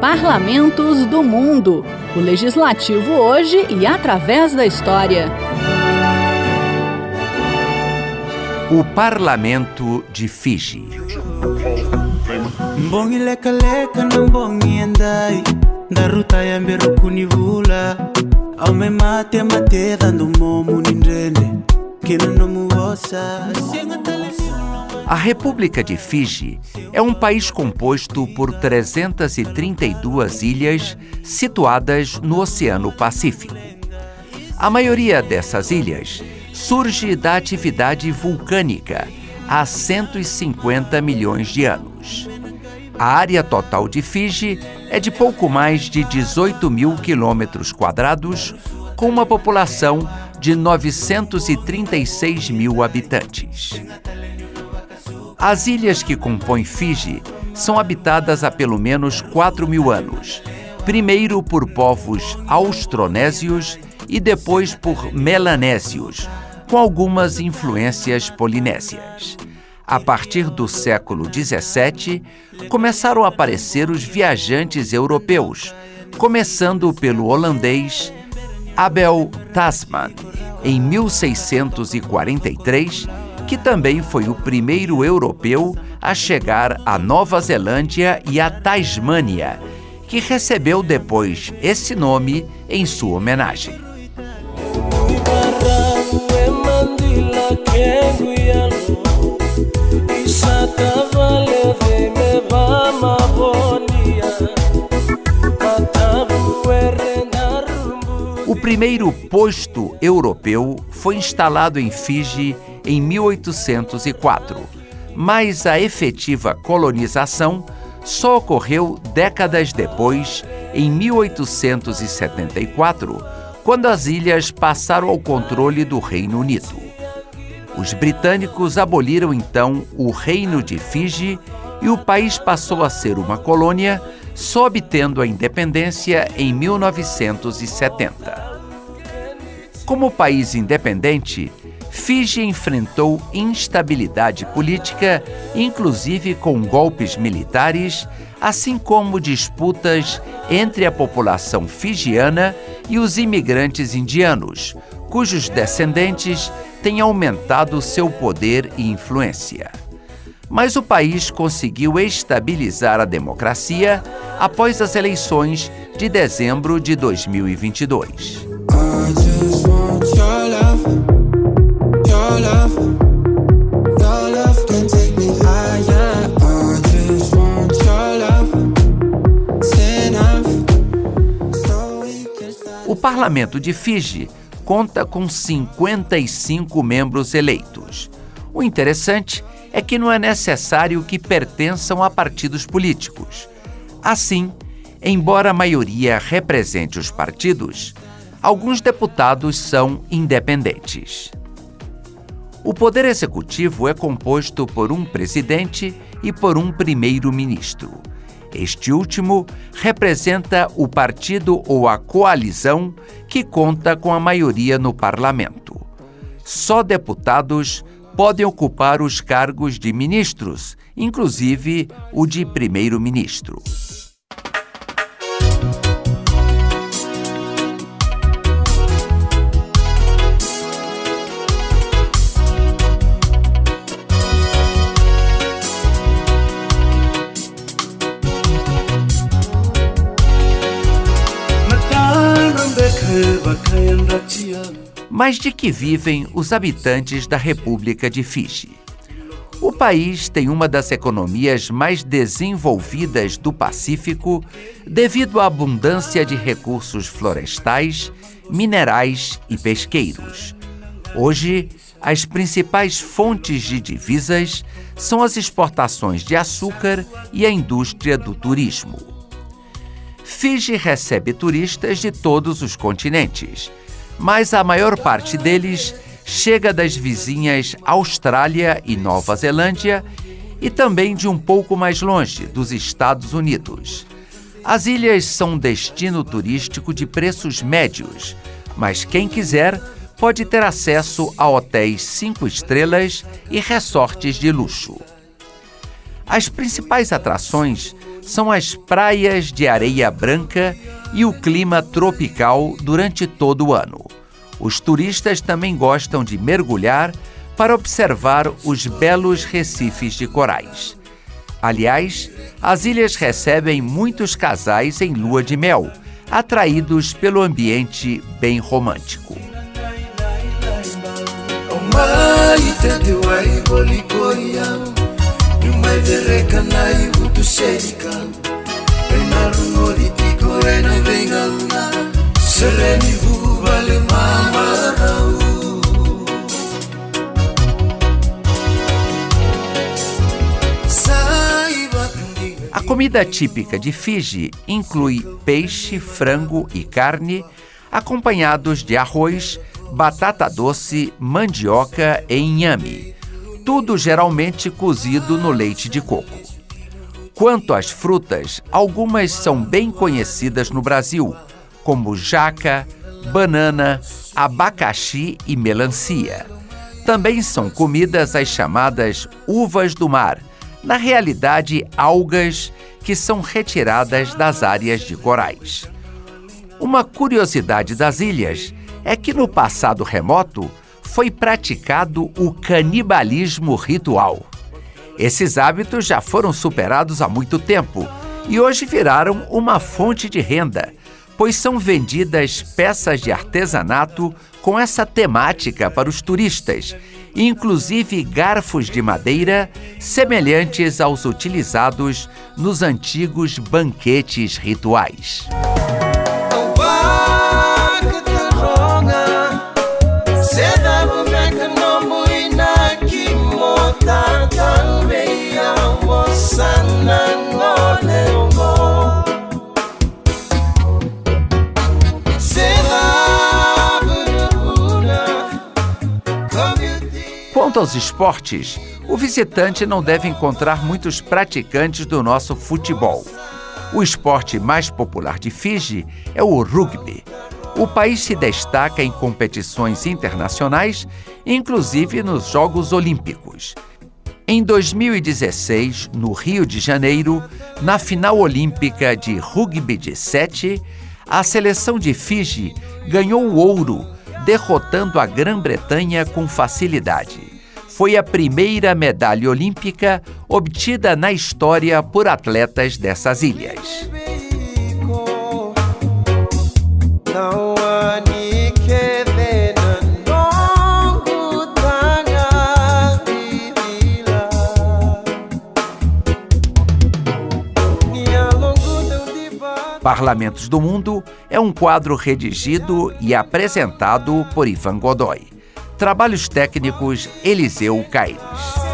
Parlamentos do Mundo. O legislativo hoje e através da história. O Parlamento de Fiji. A República de Fiji é um país composto por 332 ilhas situadas no Oceano Pacífico. A maioria dessas ilhas surge da atividade vulcânica há 150 milhões de anos. A área total de Fiji é de pouco mais de 18 mil quilômetros quadrados, com uma população de 936 mil habitantes. As ilhas que compõem Fiji são habitadas há pelo menos 4 mil anos, primeiro por povos austronésios e depois por melanésios, com algumas influências polinésias. A partir do século XVII, começaram a aparecer os viajantes europeus, começando pelo holandês Abel Tasman, em 1643 que também foi o primeiro europeu a chegar à Nova Zelândia e à Tasmânia, que recebeu depois esse nome em sua homenagem. O primeiro posto europeu foi instalado em Fiji em 1804, mas a efetiva colonização só ocorreu décadas depois, em 1874, quando as ilhas passaram ao controle do Reino Unido. Os britânicos aboliram então o Reino de Fiji e o país passou a ser uma colônia, só obtendo a independência em 1970. Como país independente, Fiji enfrentou instabilidade política, inclusive com golpes militares, assim como disputas entre a população fijiana e os imigrantes indianos, cujos descendentes têm aumentado seu poder e influência. Mas o país conseguiu estabilizar a democracia após as eleições de dezembro de 2022. O parlamento de Fiji conta com 55 membros eleitos. O interessante é que não é necessário que pertençam a partidos políticos. Assim, embora a maioria represente os partidos, alguns deputados são independentes. O Poder Executivo é composto por um presidente e por um primeiro-ministro. Este último representa o partido ou a coalizão que conta com a maioria no parlamento. Só deputados podem ocupar os cargos de ministros, inclusive o de primeiro-ministro. Mas de que vivem os habitantes da República de Fiji? O país tem uma das economias mais desenvolvidas do Pacífico devido à abundância de recursos florestais, minerais e pesqueiros. Hoje, as principais fontes de divisas são as exportações de açúcar e a indústria do turismo. Fiji recebe turistas de todos os continentes mas a maior parte deles chega das vizinhas Austrália e Nova Zelândia e também de um pouco mais longe, dos Estados Unidos. As ilhas são um destino turístico de preços médios, mas quem quiser pode ter acesso a hotéis cinco estrelas e resortes de luxo. As principais atrações são as praias de areia branca e o clima tropical durante todo o ano. Os turistas também gostam de mergulhar para observar os belos recifes de corais. Aliás, as ilhas recebem muitos casais em lua de mel, atraídos pelo ambiente bem romântico. A comida típica de Fiji inclui peixe, frango e carne, acompanhados de arroz, batata doce, mandioca e inhame, tudo geralmente cozido no leite de coco. Quanto às frutas, algumas são bem conhecidas no Brasil, como jaca, banana, abacaxi e melancia. Também são comidas as chamadas uvas do mar, na realidade, algas que são retiradas das áreas de corais. Uma curiosidade das ilhas é que no passado remoto foi praticado o canibalismo ritual. Esses hábitos já foram superados há muito tempo e hoje viraram uma fonte de renda, pois são vendidas peças de artesanato com essa temática para os turistas, inclusive garfos de madeira semelhantes aos utilizados nos antigos banquetes rituais. Aos esportes, o visitante não deve encontrar muitos praticantes do nosso futebol. O esporte mais popular de Fiji é o rugby. O país se destaca em competições internacionais, inclusive nos Jogos Olímpicos. Em 2016, no Rio de Janeiro, na final olímpica de rugby de sete, a seleção de Fiji ganhou o ouro, derrotando a Grã-Bretanha com facilidade foi a primeira medalha olímpica obtida na história por atletas dessas ilhas. Parlamentos do Mundo é um quadro redigido e apresentado por Ivan Godoy. Trabalhos técnicos Eliseu Caires.